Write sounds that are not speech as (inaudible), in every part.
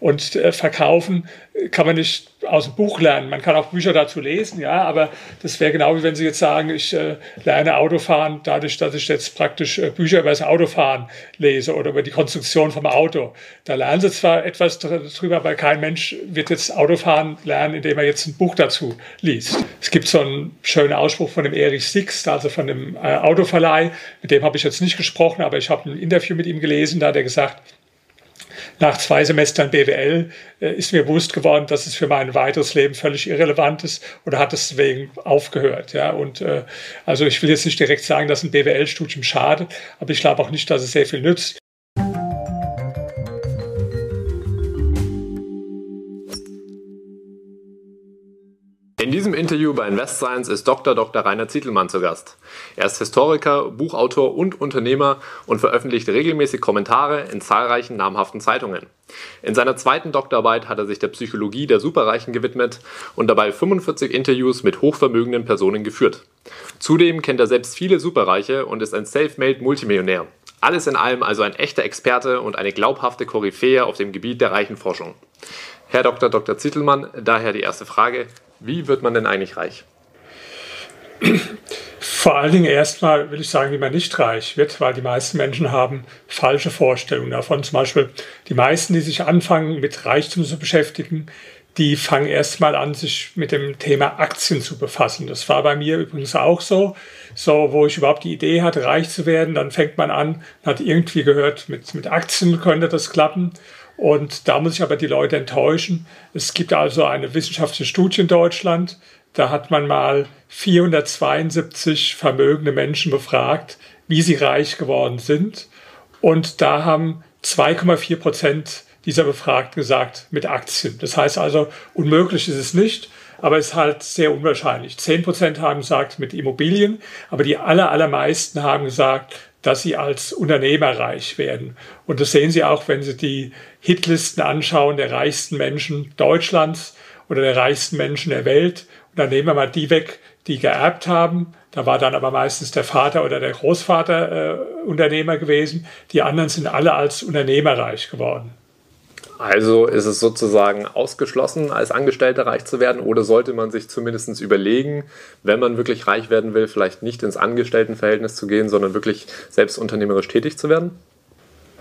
Und äh, verkaufen kann man nicht aus dem Buch lernen. Man kann auch Bücher dazu lesen, ja, aber das wäre genau wie wenn Sie jetzt sagen, ich äh, lerne Autofahren dadurch, dass ich jetzt praktisch äh, Bücher über das Autofahren lese oder über die Konstruktion vom Auto. Da lernen Sie zwar etwas drüber, aber kein Mensch wird jetzt Autofahren lernen, indem er jetzt ein Buch dazu liest. Es gibt so einen schönen Ausspruch von dem Erich Sixt, also von dem äh, Autoverleih, mit dem habe ich jetzt nicht gesprochen, aber ich habe ein Interview mit ihm gelesen, da hat er gesagt, nach zwei Semestern BWL äh, ist mir bewusst geworden, dass es für mein weiteres Leben völlig irrelevant ist oder hat deswegen aufgehört. Ja, und äh, also ich will jetzt nicht direkt sagen, dass ein BWL-Studium schadet, aber ich glaube auch nicht, dass es sehr viel nützt. In diesem Interview bei Invest Science ist Dr. Dr. Rainer Zietelmann zu Gast. Er ist Historiker, Buchautor und Unternehmer und veröffentlicht regelmäßig Kommentare in zahlreichen namhaften Zeitungen. In seiner zweiten Doktorarbeit hat er sich der Psychologie der Superreichen gewidmet und dabei 45 Interviews mit hochvermögenden Personen geführt. Zudem kennt er selbst viele Superreiche und ist ein self-made Multimillionär. Alles in allem also ein echter Experte und eine glaubhafte Koryphäe auf dem Gebiet der Reichenforschung. Herr Dr. Dr. Zittelmann, daher die erste Frage. Wie wird man denn eigentlich reich? Vor allen Dingen erstmal will ich sagen, wie man nicht reich wird, weil die meisten Menschen haben falsche Vorstellungen davon. Zum Beispiel die meisten, die sich anfangen mit Reichtum zu beschäftigen, die fangen erstmal an, sich mit dem Thema Aktien zu befassen. Das war bei mir übrigens auch so. So, wo ich überhaupt die Idee hatte, reich zu werden, dann fängt man an, hat irgendwie gehört, mit, mit Aktien könnte das klappen. Und da muss ich aber die Leute enttäuschen. Es gibt also eine wissenschaftliche Studie in Deutschland. Da hat man mal 472 vermögende Menschen befragt, wie sie reich geworden sind. Und da haben 2,4 Prozent dieser Befragten gesagt mit Aktien. Das heißt also, unmöglich ist es nicht, aber es ist halt sehr unwahrscheinlich. 10 Prozent haben gesagt mit Immobilien, aber die aller, allermeisten haben gesagt dass sie als Unternehmer reich werden. Und das sehen Sie auch, wenn Sie die Hitlisten anschauen der reichsten Menschen Deutschlands oder der reichsten Menschen der Welt. Und dann nehmen wir mal die weg, die geerbt haben. Da war dann aber meistens der Vater oder der Großvater äh, Unternehmer gewesen. Die anderen sind alle als Unternehmer reich geworden. Also ist es sozusagen ausgeschlossen, als Angestellter reich zu werden oder sollte man sich zumindest überlegen, wenn man wirklich reich werden will, vielleicht nicht ins Angestelltenverhältnis zu gehen, sondern wirklich selbst unternehmerisch tätig zu werden?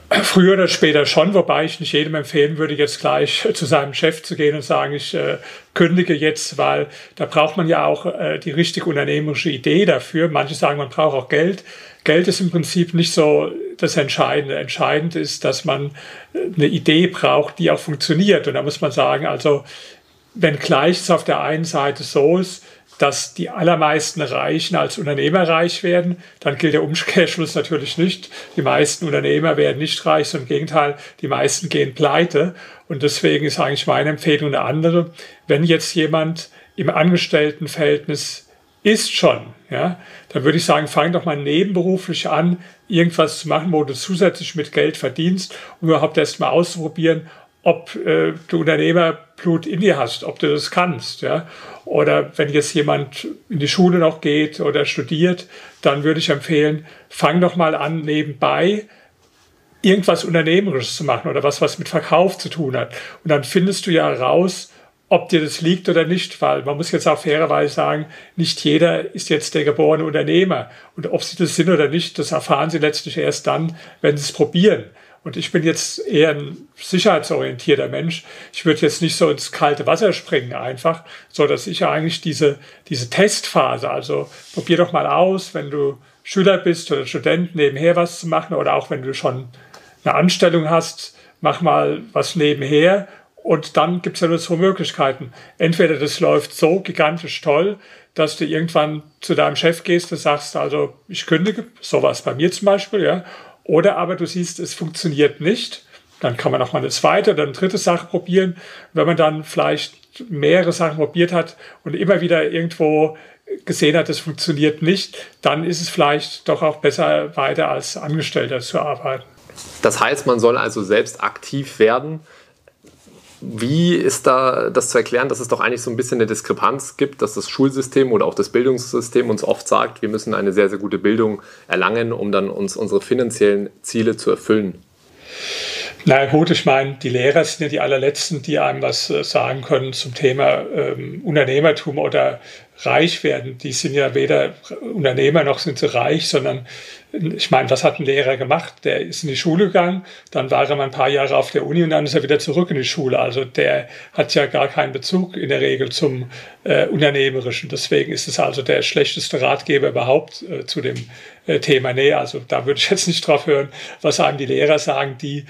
Früher oder später schon, wobei ich nicht jedem empfehlen würde, jetzt gleich (laughs) zu seinem Chef zu gehen und sagen, ich äh, kündige jetzt, weil da braucht man ja auch äh, die richtige unternehmerische Idee dafür. Manche sagen, man braucht auch Geld. Geld ist im Prinzip nicht so das Entscheidende. Entscheidend ist, dass man äh, eine Idee braucht, die auch funktioniert. Und da muss man sagen, also wenn gleich es auf der einen Seite so ist, dass die allermeisten Reichen als Unternehmer reich werden, dann gilt der Umkehrschluss natürlich nicht. Die meisten Unternehmer werden nicht reich, sondern im Gegenteil, die meisten gehen pleite. Und deswegen ist eigentlich meine Empfehlung eine andere. Wenn jetzt jemand im Angestelltenverhältnis ist schon, ja, dann würde ich sagen, fang doch mal nebenberuflich an, irgendwas zu machen, wo du zusätzlich mit Geld verdienst, um überhaupt erst mal auszuprobieren, ob äh, du Unternehmerblut in dir hast, ob du das kannst, ja. Oder wenn jetzt jemand in die Schule noch geht oder studiert, dann würde ich empfehlen, fang doch mal an, nebenbei irgendwas Unternehmerisches zu machen oder was, was mit Verkauf zu tun hat. Und dann findest du ja raus, ob dir das liegt oder nicht, weil man muss jetzt auch fairerweise sagen, nicht jeder ist jetzt der geborene Unternehmer. Und ob sie das sind oder nicht, das erfahren sie letztlich erst dann, wenn sie es probieren. Und ich bin jetzt eher ein sicherheitsorientierter Mensch. Ich würde jetzt nicht so ins kalte Wasser springen einfach, so dass ich eigentlich diese, diese Testphase, also probier doch mal aus, wenn du Schüler bist oder Student, nebenher was zu machen oder auch wenn du schon eine Anstellung hast, mach mal was nebenher und dann gibt es ja nur zwei Möglichkeiten. Entweder das läuft so gigantisch toll, dass du irgendwann zu deinem Chef gehst und sagst, also ich kündige, sowas bei mir zum Beispiel, ja, oder aber du siehst, es funktioniert nicht. Dann kann man noch mal eine zweite oder eine dritte Sache probieren. Wenn man dann vielleicht mehrere Sachen probiert hat und immer wieder irgendwo gesehen hat, es funktioniert nicht, dann ist es vielleicht doch auch besser, weiter als Angestellter zu arbeiten. Das heißt, man soll also selbst aktiv werden. Wie ist da das zu erklären, dass es doch eigentlich so ein bisschen eine Diskrepanz gibt, dass das Schulsystem oder auch das Bildungssystem uns oft sagt, wir müssen eine sehr, sehr gute Bildung erlangen, um dann uns unsere finanziellen Ziele zu erfüllen? Na gut, ich meine, die Lehrer sind ja die allerletzten, die einem was äh, sagen können zum Thema ähm, Unternehmertum oder reich werden. Die sind ja weder Unternehmer noch sind sie reich, sondern ich meine, was hat ein Lehrer gemacht? Der ist in die Schule gegangen, dann war er mal ein paar Jahre auf der Uni und dann ist er wieder zurück in die Schule. Also der hat ja gar keinen Bezug in der Regel zum äh, Unternehmerischen. Deswegen ist es also der schlechteste Ratgeber überhaupt äh, zu dem äh, Thema. Nee, also da würde ich jetzt nicht drauf hören, was einem die Lehrer sagen, die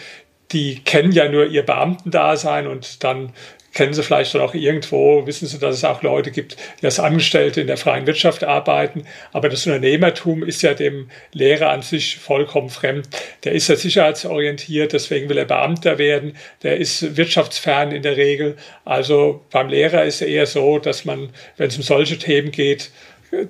die kennen ja nur ihr Beamtendasein und dann kennen Sie vielleicht auch irgendwo, wissen Sie, dass es auch Leute gibt, die als Angestellte in der freien Wirtschaft arbeiten. Aber das Unternehmertum ist ja dem Lehrer an sich vollkommen fremd. Der ist ja sicherheitsorientiert, deswegen will er Beamter werden. Der ist wirtschaftsfern in der Regel. Also beim Lehrer ist es eher so, dass man, wenn es um solche Themen geht,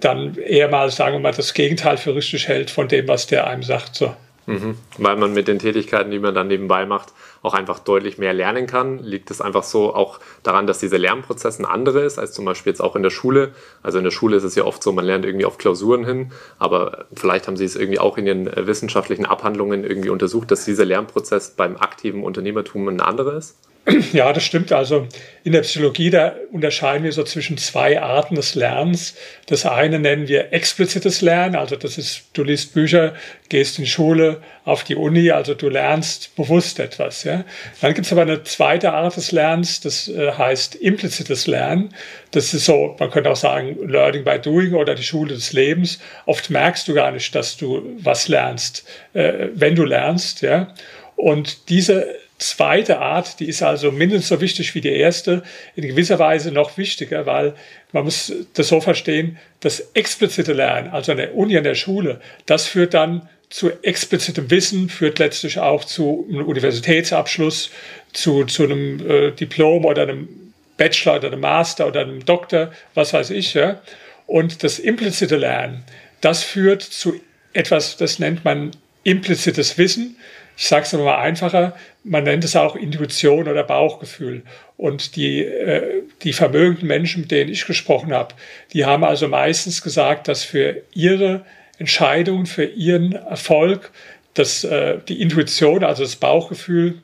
dann eher mal, sagen wir mal, das Gegenteil für richtig hält von dem, was der einem sagt. So. Mhm. Weil man mit den Tätigkeiten, die man dann nebenbei macht, auch einfach deutlich mehr lernen kann. Liegt es einfach so auch daran, dass dieser Lernprozess ein anderer ist, als zum Beispiel jetzt auch in der Schule. Also in der Schule ist es ja oft so, man lernt irgendwie auf Klausuren hin, aber vielleicht haben Sie es irgendwie auch in Ihren äh, wissenschaftlichen Abhandlungen irgendwie untersucht, dass dieser Lernprozess beim aktiven Unternehmertum ein anderer ist? (clears throat) Ja, das stimmt. Also in der Psychologie, da unterscheiden wir so zwischen zwei Arten des Lernens. Das eine nennen wir explizites Lernen. Also das ist, du liest Bücher, gehst in die Schule, auf die Uni, also du lernst bewusst etwas. Ja? Dann gibt es aber eine zweite Art des Lernens, das äh, heißt implizites Lernen. Das ist so, man könnte auch sagen, Learning by Doing oder die Schule des Lebens. Oft merkst du gar nicht, dass du was lernst, äh, wenn du lernst. Ja? Und diese zweite Art, die ist also mindestens so wichtig wie die erste, in gewisser Weise noch wichtiger, weil man muss das so verstehen, das explizite Lernen, also an der Uni, an der Schule, das führt dann zu explizitem Wissen, führt letztlich auch zu einem Universitätsabschluss, zu, zu einem äh, Diplom oder einem Bachelor oder einem Master oder einem Doktor, was weiß ich. Ja? Und das implizite Lernen, das führt zu etwas, das nennt man implizites Wissen ich sage es mal einfacher, man nennt es auch Intuition oder Bauchgefühl. Und die, äh, die vermögenden Menschen, mit denen ich gesprochen habe, die haben also meistens gesagt, dass für ihre Entscheidung, für ihren Erfolg, dass äh, die Intuition, also das Bauchgefühl,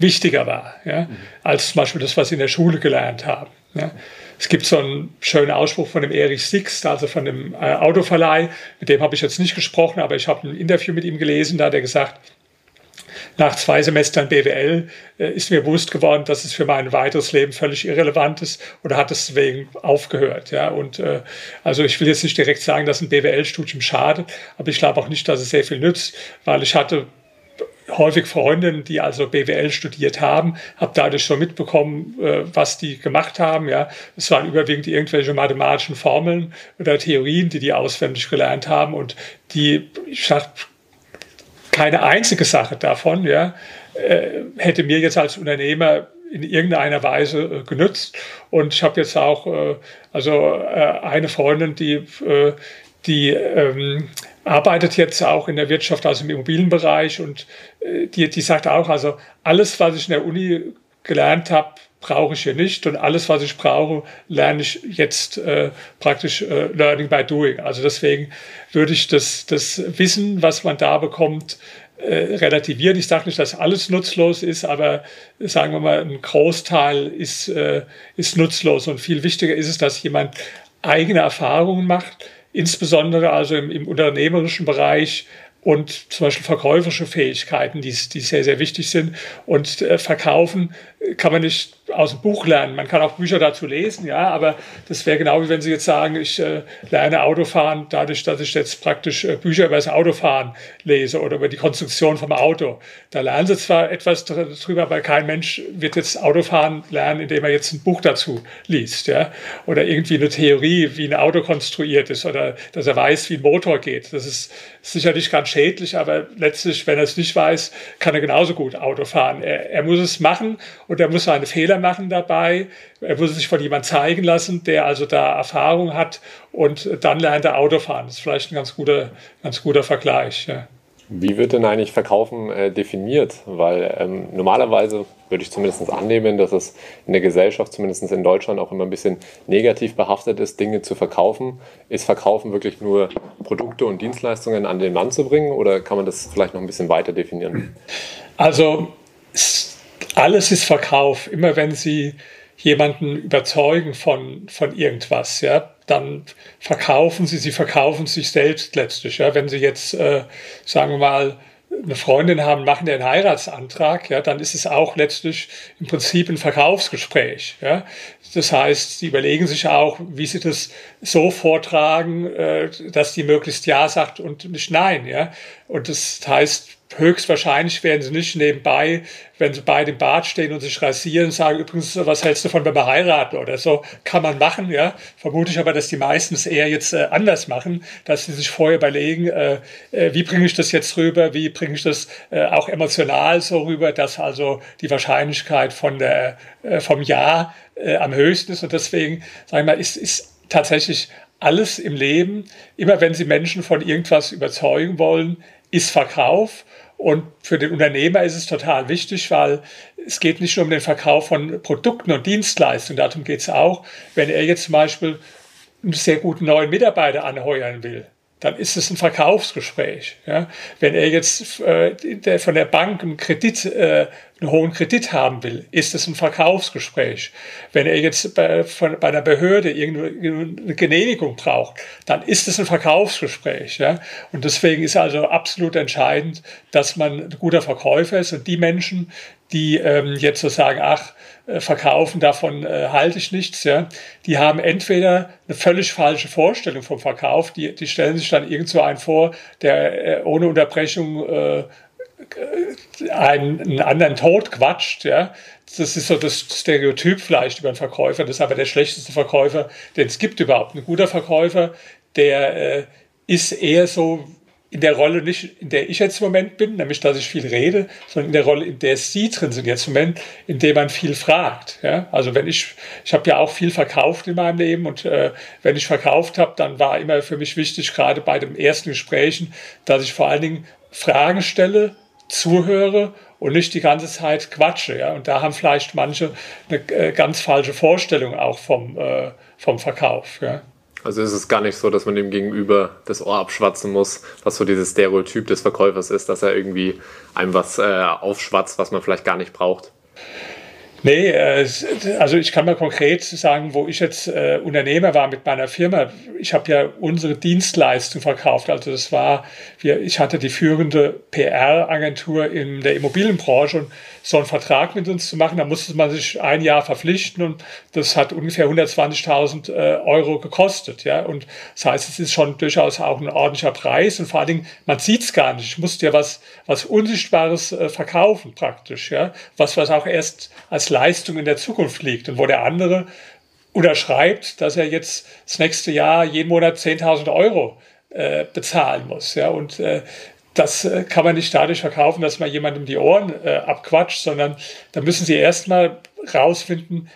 wichtiger war, ja, mhm. als zum Beispiel das, was sie in der Schule gelernt haben. Ja. Es gibt so einen schönen Ausspruch von dem Erich Sixt, also von dem äh, Autoverleih, mit dem habe ich jetzt nicht gesprochen, aber ich habe ein Interview mit ihm gelesen, da hat er gesagt, nach zwei Semestern BWL äh, ist mir bewusst geworden, dass es für mein weiteres Leben völlig irrelevant ist oder hat deswegen aufgehört. Ja, und äh, also ich will jetzt nicht direkt sagen, dass ein BWL-Studium schadet, aber ich glaube auch nicht, dass es sehr viel nützt, weil ich hatte häufig Freundinnen, die also BWL studiert haben, habe dadurch schon mitbekommen, äh, was die gemacht haben. Ja, es waren überwiegend irgendwelche mathematischen Formeln oder Theorien, die die auswendig gelernt haben und die, ich sag, keine einzige Sache davon ja, äh, hätte mir jetzt als Unternehmer in irgendeiner Weise äh, genützt. Und ich habe jetzt auch äh, also eine Freundin, die, die ähm, arbeitet jetzt auch in der Wirtschaft, also im Immobilienbereich und die, die sagt auch, also alles, was ich in der Uni gelernt habe, brauche ich hier nicht und alles, was ich brauche, lerne ich jetzt äh, praktisch äh, Learning by Doing. Also deswegen würde ich das, das Wissen, was man da bekommt, äh, relativieren. Ich sage nicht, dass alles nutzlos ist, aber sagen wir mal, ein Großteil ist, äh, ist nutzlos und viel wichtiger ist es, dass jemand eigene Erfahrungen macht, insbesondere also im, im unternehmerischen Bereich und zum Beispiel verkäuferische Fähigkeiten, die, die sehr, sehr wichtig sind. Und äh, verkaufen kann man nicht aus dem Buch lernen. Man kann auch Bücher dazu lesen, ja, aber das wäre genau wie wenn Sie jetzt sagen, ich äh, lerne Autofahren dadurch, dass ich jetzt praktisch äh, Bücher über das Autofahren lese oder über die Konstruktion vom Auto. Da lernen Sie zwar etwas drüber, aber kein Mensch wird jetzt Autofahren lernen, indem er jetzt ein Buch dazu liest, ja, oder irgendwie eine Theorie, wie ein Auto konstruiert ist oder dass er weiß, wie ein Motor geht. Das ist sicherlich ganz schädlich, aber letztlich, wenn er es nicht weiß, kann er genauso gut Auto fahren. Er, er muss es machen und er muss seine Fehler machen dabei. Er muss sich von jemandem zeigen lassen, der also da Erfahrung hat und dann lernt er Auto fahren. Das ist vielleicht ein ganz guter, ganz guter Vergleich. Ja. Wie wird denn eigentlich Verkaufen äh, definiert? Weil ähm, normalerweise würde ich zumindest annehmen, dass es in der Gesellschaft, zumindest in Deutschland, auch immer ein bisschen negativ behaftet ist, Dinge zu verkaufen. Ist Verkaufen wirklich nur Produkte und Dienstleistungen an den Mann zu bringen oder kann man das vielleicht noch ein bisschen weiter definieren? Also alles ist Verkauf. Immer wenn Sie jemanden überzeugen von, von irgendwas, ja, dann verkaufen Sie, Sie verkaufen sich selbst letztlich. Ja. Wenn Sie jetzt, äh, sagen wir mal, eine Freundin haben, machen einen Heiratsantrag, ja, dann ist es auch letztlich im Prinzip ein Verkaufsgespräch. Ja. Das heißt, sie überlegen sich auch, wie sie das so vortragen, äh, dass die möglichst Ja sagt und nicht Nein. Ja. Und das heißt, höchstwahrscheinlich werden sie nicht nebenbei, wenn sie bei dem Bad stehen und sich rasieren, sagen übrigens, was hältst du von wenn wir heiraten? Oder so, kann man machen, ja. Vermute ich aber, dass die meisten es eher jetzt äh, anders machen, dass sie sich vorher überlegen, äh, äh, wie bringe ich das jetzt rüber, wie bringe ich das äh, auch emotional so rüber, dass also die Wahrscheinlichkeit von der, äh, vom Ja am höchsten ist. Und deswegen, sagen wir mal, ist, ist tatsächlich alles im Leben, immer wenn Sie Menschen von irgendwas überzeugen wollen, ist Verkauf. Und für den Unternehmer ist es total wichtig, weil es geht nicht nur um den Verkauf von Produkten und Dienstleistungen, darum geht es auch, wenn er jetzt zum Beispiel einen sehr guten neuen Mitarbeiter anheuern will dann ist es ein Verkaufsgespräch. Ja? Wenn er jetzt äh, von der Bank einen Kredit, äh, einen hohen Kredit haben will, ist es ein Verkaufsgespräch. Wenn er jetzt bei, von, bei einer Behörde irgendeine Genehmigung braucht, dann ist es ein Verkaufsgespräch. Ja? Und deswegen ist also absolut entscheidend, dass man ein guter Verkäufer ist und die Menschen, die ähm, jetzt so sagen, ach, verkaufen, davon äh, halte ich nichts. Ja. Die haben entweder eine völlig falsche Vorstellung vom Verkauf, die, die stellen sich dann irgend so einen vor, der äh, ohne Unterbrechung äh, einen, einen anderen Tod quatscht. Ja. Das ist so das Stereotyp vielleicht über einen Verkäufer. Das ist aber der schlechteste Verkäufer, den es gibt überhaupt. Ein guter Verkäufer, der äh, ist eher so in der Rolle nicht, in der ich jetzt im Moment bin, nämlich dass ich viel rede, sondern in der Rolle, in der Sie drin sind jetzt im Moment, in der man viel fragt. Ja? Also wenn ich, ich habe ja auch viel verkauft in meinem Leben und äh, wenn ich verkauft habe, dann war immer für mich wichtig, gerade bei den ersten Gesprächen, dass ich vor allen Dingen Fragen stelle, zuhöre und nicht die ganze Zeit quatsche. Ja? Und da haben vielleicht manche eine äh, ganz falsche Vorstellung auch vom, äh, vom Verkauf. Ja? Also ist es gar nicht so, dass man dem Gegenüber das Ohr abschwatzen muss, was so dieses Stereotyp des Verkäufers ist, dass er irgendwie einem was äh, aufschwatzt, was man vielleicht gar nicht braucht. Nee, äh, also ich kann mal konkret sagen, wo ich jetzt äh, Unternehmer war mit meiner Firma. Ich habe ja unsere Dienstleistung verkauft. Also das war, ich hatte die führende PR-Agentur in der Immobilienbranche und so einen Vertrag mit uns zu machen, da musste man sich ein Jahr verpflichten und das hat ungefähr 120.000 äh, Euro gekostet. Ja? Und das heißt, es ist schon durchaus auch ein ordentlicher Preis und vor allen Dingen, man sieht es gar nicht. Ich musste ja was, was Unsichtbares verkaufen praktisch, ja? was, was auch erst als Leistung in der Zukunft liegt und wo der andere unterschreibt, dass er jetzt das nächste Jahr jeden Monat 10.000 Euro äh, bezahlen muss. Ja? Und äh, das äh, kann man nicht dadurch verkaufen, dass man jemandem die Ohren äh, abquatscht, sondern da müssen Sie erstmal rausfinden,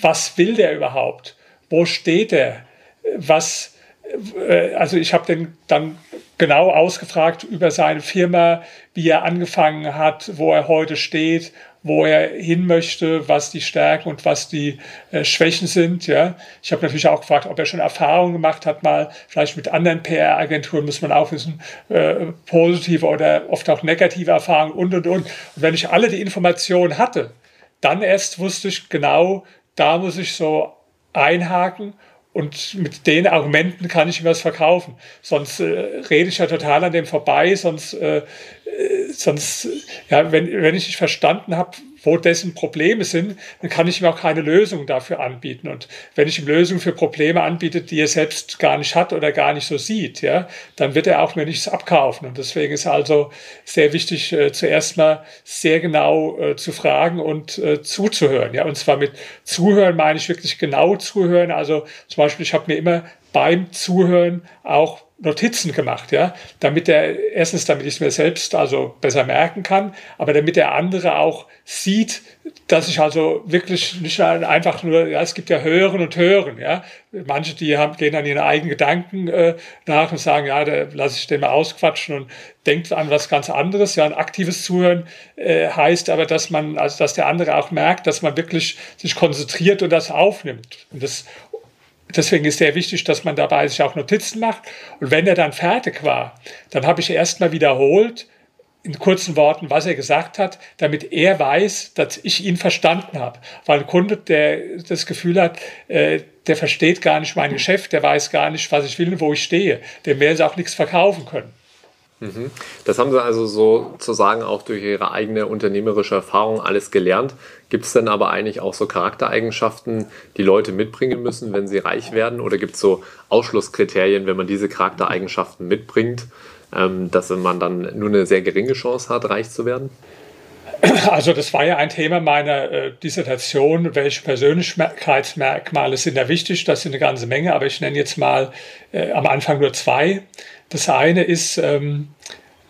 was will der überhaupt? Wo steht er? Was, äh, also ich habe den dann genau ausgefragt über seine Firma, wie er angefangen hat, wo er heute steht wo er hin möchte, was die Stärken und was die äh, Schwächen sind. Ja, ich habe natürlich auch gefragt, ob er schon Erfahrungen gemacht hat, mal vielleicht mit anderen PR-Agenturen muss man auch wissen, äh, positive oder oft auch negative Erfahrungen und und und. Und wenn ich alle die Informationen hatte, dann erst wusste ich genau, da muss ich so einhaken und mit den Argumenten kann ich ihm was verkaufen. Sonst äh, rede ich ja total an dem vorbei, sonst äh, sonst, ja, wenn, wenn ich nicht verstanden habe, wo dessen Probleme sind, dann kann ich ihm auch keine Lösung dafür anbieten. Und wenn ich ihm Lösungen für Probleme anbiete, die er selbst gar nicht hat oder gar nicht so sieht, ja, dann wird er auch mir nichts abkaufen. Und deswegen ist also sehr wichtig, äh, zuerst mal sehr genau äh, zu fragen und äh, zuzuhören. Ja, und zwar mit Zuhören meine ich wirklich genau zuhören. Also zum Beispiel, ich habe mir immer beim Zuhören auch Notizen gemacht, ja, damit der, erstens, damit ich es mir selbst also besser merken kann, aber damit der andere auch sieht, dass ich also wirklich nicht einfach nur, ja, es gibt ja Hören und Hören, ja. Manche, die haben, gehen an ihren eigenen Gedanken äh, nach und sagen, ja, da lasse ich den mal ausquatschen und denkt an was ganz anderes. Ja, ein aktives Zuhören äh, heißt aber, dass man, also dass der andere auch merkt, dass man wirklich sich konzentriert und das aufnimmt. Und das Deswegen ist sehr wichtig, dass man dabei sich auch Notizen macht. Und wenn er dann fertig war, dann habe ich erstmal wiederholt, in kurzen Worten, was er gesagt hat, damit er weiß, dass ich ihn verstanden habe. Weil ein Kunde, der das Gefühl hat, äh, der versteht gar nicht mein Geschäft, der weiß gar nicht, was ich will und wo ich stehe, dem werden sie auch nichts verkaufen können. Mhm. Das haben Sie also sozusagen auch durch Ihre eigene unternehmerische Erfahrung alles gelernt. Gibt es denn aber eigentlich auch so Charaktereigenschaften, die Leute mitbringen müssen, wenn sie reich werden? Oder gibt es so Ausschlusskriterien, wenn man diese Charaktereigenschaften mitbringt, dass man dann nur eine sehr geringe Chance hat, reich zu werden? Also das war ja ein Thema meiner äh, Dissertation, welche Persönlichkeitsmerkmale sind da wichtig. Das sind eine ganze Menge, aber ich nenne jetzt mal äh, am Anfang nur zwei. Das eine ist ähm,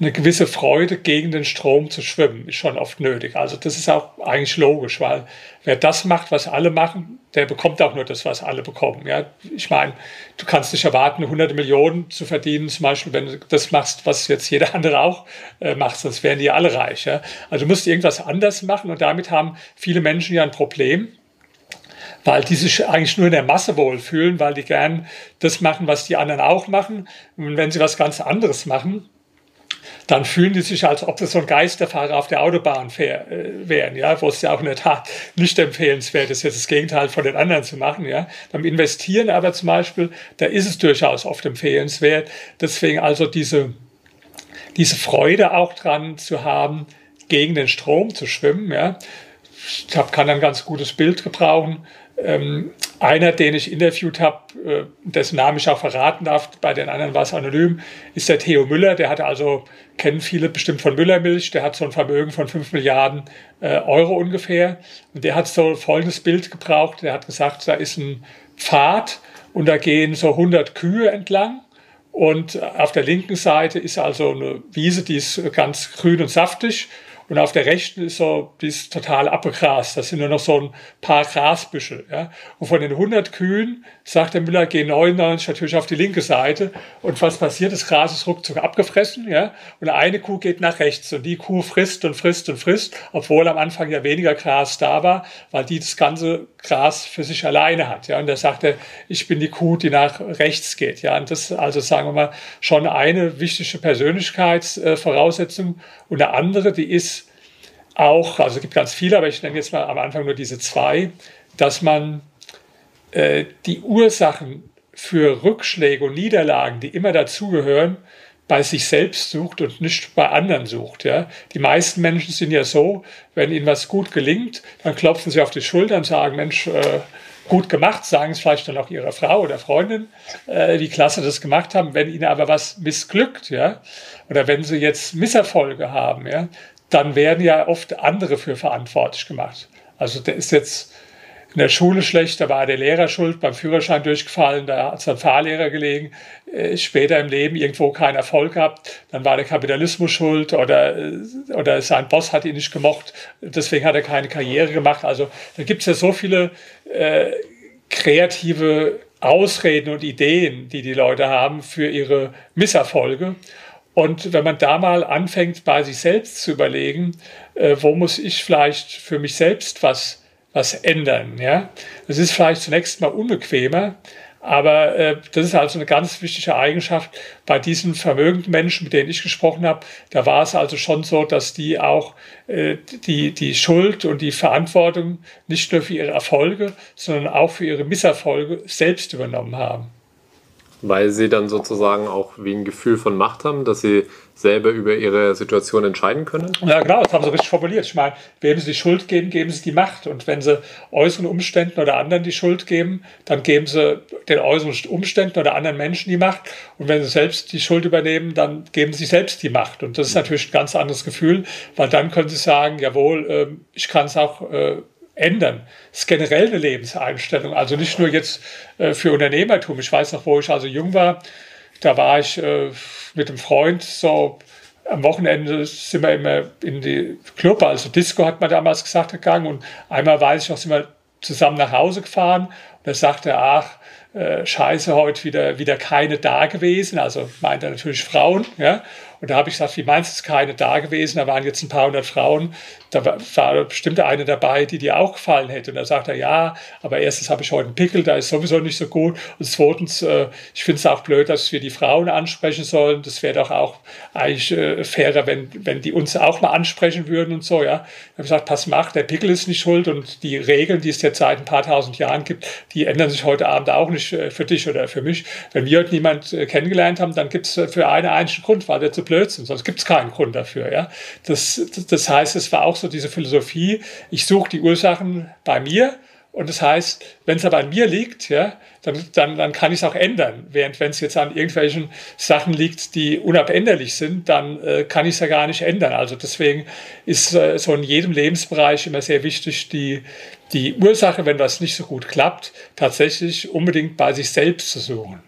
eine gewisse Freude, gegen den Strom zu schwimmen, ist schon oft nötig. Also das ist auch eigentlich logisch, weil wer das macht, was alle machen, der bekommt auch nur das, was alle bekommen. Ja, ich meine, du kannst nicht erwarten, hunderte Millionen zu verdienen, zum Beispiel, wenn du das machst, was jetzt jeder (laughs) andere auch äh, macht, sonst wären die alle reich. Ja? Also du musst irgendwas anders machen und damit haben viele Menschen ja ein Problem weil die sich eigentlich nur in der Masse wohlfühlen, weil die gern das machen, was die anderen auch machen. Und wenn sie was ganz anderes machen, dann fühlen die sich, als ob sie so ein Geisterfahrer auf der Autobahn äh, wären, ja, wo es ja auch in der Tat nicht empfehlenswert ist, jetzt das Gegenteil von den anderen zu machen, ja. Beim Investieren aber zum Beispiel, da ist es durchaus oft empfehlenswert. Deswegen also diese, diese Freude auch dran zu haben, gegen den Strom zu schwimmen, ja. Ich hab, kann ein ganz gutes Bild gebrauchen. Ähm, einer, den ich interviewt habe, äh, dessen Namen ich auch verraten darf, bei den anderen war es anonym, ist der Theo Müller. Der hatte also, kennen viele bestimmt von Müllermilch, der hat so ein Vermögen von 5 Milliarden äh, Euro ungefähr. Und der hat so folgendes Bild gebraucht. Der hat gesagt, da ist ein Pfad und da gehen so 100 Kühe entlang. Und auf der linken Seite ist also eine Wiese, die ist ganz grün und saftig. Und auf der rechten ist so, die ist total abgegrast. Das sind nur noch so ein paar Grasbüschel. Ja. Und von den 100 Kühen, sagt der Müller, gehen 99 natürlich auf die linke Seite. Und was passiert? Das Gras ist ruckzuck abgefressen. Ja. Und eine Kuh geht nach rechts. Und die Kuh frisst und frisst und frisst, obwohl am Anfang ja weniger Gras da war, weil die das ganze Gras für sich alleine hat. Ja. Und da sagt er, ich bin die Kuh, die nach rechts geht. Ja. Und das ist also, sagen wir mal, schon eine wichtige Persönlichkeitsvoraussetzung. Und eine andere, die ist, auch, also es gibt ganz viele, aber ich nenne jetzt mal am Anfang nur diese zwei, dass man äh, die Ursachen für Rückschläge und Niederlagen, die immer dazugehören, bei sich selbst sucht und nicht bei anderen sucht. Ja? Die meisten Menschen sind ja so, wenn ihnen was gut gelingt, dann klopfen sie auf die Schulter und sagen, Mensch, äh, gut gemacht, sagen es vielleicht dann auch ihrer Frau oder Freundin, äh, wie klasse das gemacht haben. Wenn ihnen aber was missglückt, ja, oder wenn sie jetzt Misserfolge haben, ja, dann werden ja oft andere für verantwortlich gemacht. Also der ist jetzt in der Schule schlecht, da war der Lehrer schuld, beim Führerschein durchgefallen, da hat es ein Fahrlehrer gelegen, äh, später im Leben irgendwo keinen Erfolg gehabt, dann war der Kapitalismus schuld oder, äh, oder sein Boss hat ihn nicht gemocht, deswegen hat er keine Karriere gemacht. Also da gibt es ja so viele äh, kreative Ausreden und Ideen, die die Leute haben für ihre Misserfolge. Und wenn man da mal anfängt, bei sich selbst zu überlegen, äh, wo muss ich vielleicht für mich selbst was, was ändern, ja, das ist vielleicht zunächst mal unbequemer, aber äh, das ist also eine ganz wichtige Eigenschaft bei diesen vermögenden Menschen, mit denen ich gesprochen habe. Da war es also schon so, dass die auch äh, die, die Schuld und die Verantwortung nicht nur für ihre Erfolge, sondern auch für ihre Misserfolge selbst übernommen haben. Weil sie dann sozusagen auch wie ein Gefühl von Macht haben, dass sie selber über ihre Situation entscheiden können? Ja, genau, das haben sie richtig formuliert. Ich meine, wem sie die Schuld geben, geben sie die Macht. Und wenn sie äußeren Umständen oder anderen die Schuld geben, dann geben sie den äußeren Umständen oder anderen Menschen die Macht. Und wenn sie selbst die Schuld übernehmen, dann geben sie selbst die Macht. Und das ist natürlich ein ganz anderes Gefühl, weil dann können sie sagen, jawohl, ähm, ich kann es auch äh, ändern. Das ist generell eine Lebenseinstellung, also nicht nur jetzt äh, für Unternehmertum. Ich weiß noch, wo ich also jung war, da war ich äh, mit einem Freund so. Am Wochenende sind wir immer in die Club, also Disco hat man damals gesagt, gegangen. Und einmal weiß ich noch, sind wir zusammen nach Hause gefahren. Und er sagte, ach, äh, scheiße, heute wieder, wieder keine da gewesen, also meint er natürlich Frauen, ja, Und da habe ich gesagt, wie meinst du, es keine da gewesen? Da waren jetzt ein paar hundert Frauen. Da war, bestimmt eine dabei, die dir auch gefallen hätte. Und da sagt er, ja, aber erstens habe ich heute einen Pickel, da ist sowieso nicht so gut. Und zweitens, äh, ich finde es auch blöd, dass wir die Frauen ansprechen sollen. Das wäre doch auch eigentlich äh, fairer, wenn, wenn die uns auch mal ansprechen würden und so, ja. Habe gesagt, pass mach, der Pickel ist nicht schuld und die Regeln, die es jetzt seit ein paar tausend Jahren gibt, die ändern sich heute Abend auch nicht äh, für dich oder für mich. Wenn wir heute niemand kennengelernt haben, dann gibt es für einen einzigen Grund, weil wir zu blöd sind, sonst gibt es keinen Grund dafür, ja. Das, das heißt, es war auch so diese Philosophie, ich suche die Ursachen bei mir und das heißt, wenn es aber an mir liegt, ja, dann, dann, dann kann ich es auch ändern. Während wenn es jetzt an irgendwelchen Sachen liegt, die unabänderlich sind, dann äh, kann ich es ja gar nicht ändern. Also deswegen ist äh, so in jedem Lebensbereich immer sehr wichtig, die, die Ursache, wenn was nicht so gut klappt, tatsächlich unbedingt bei sich selbst zu suchen.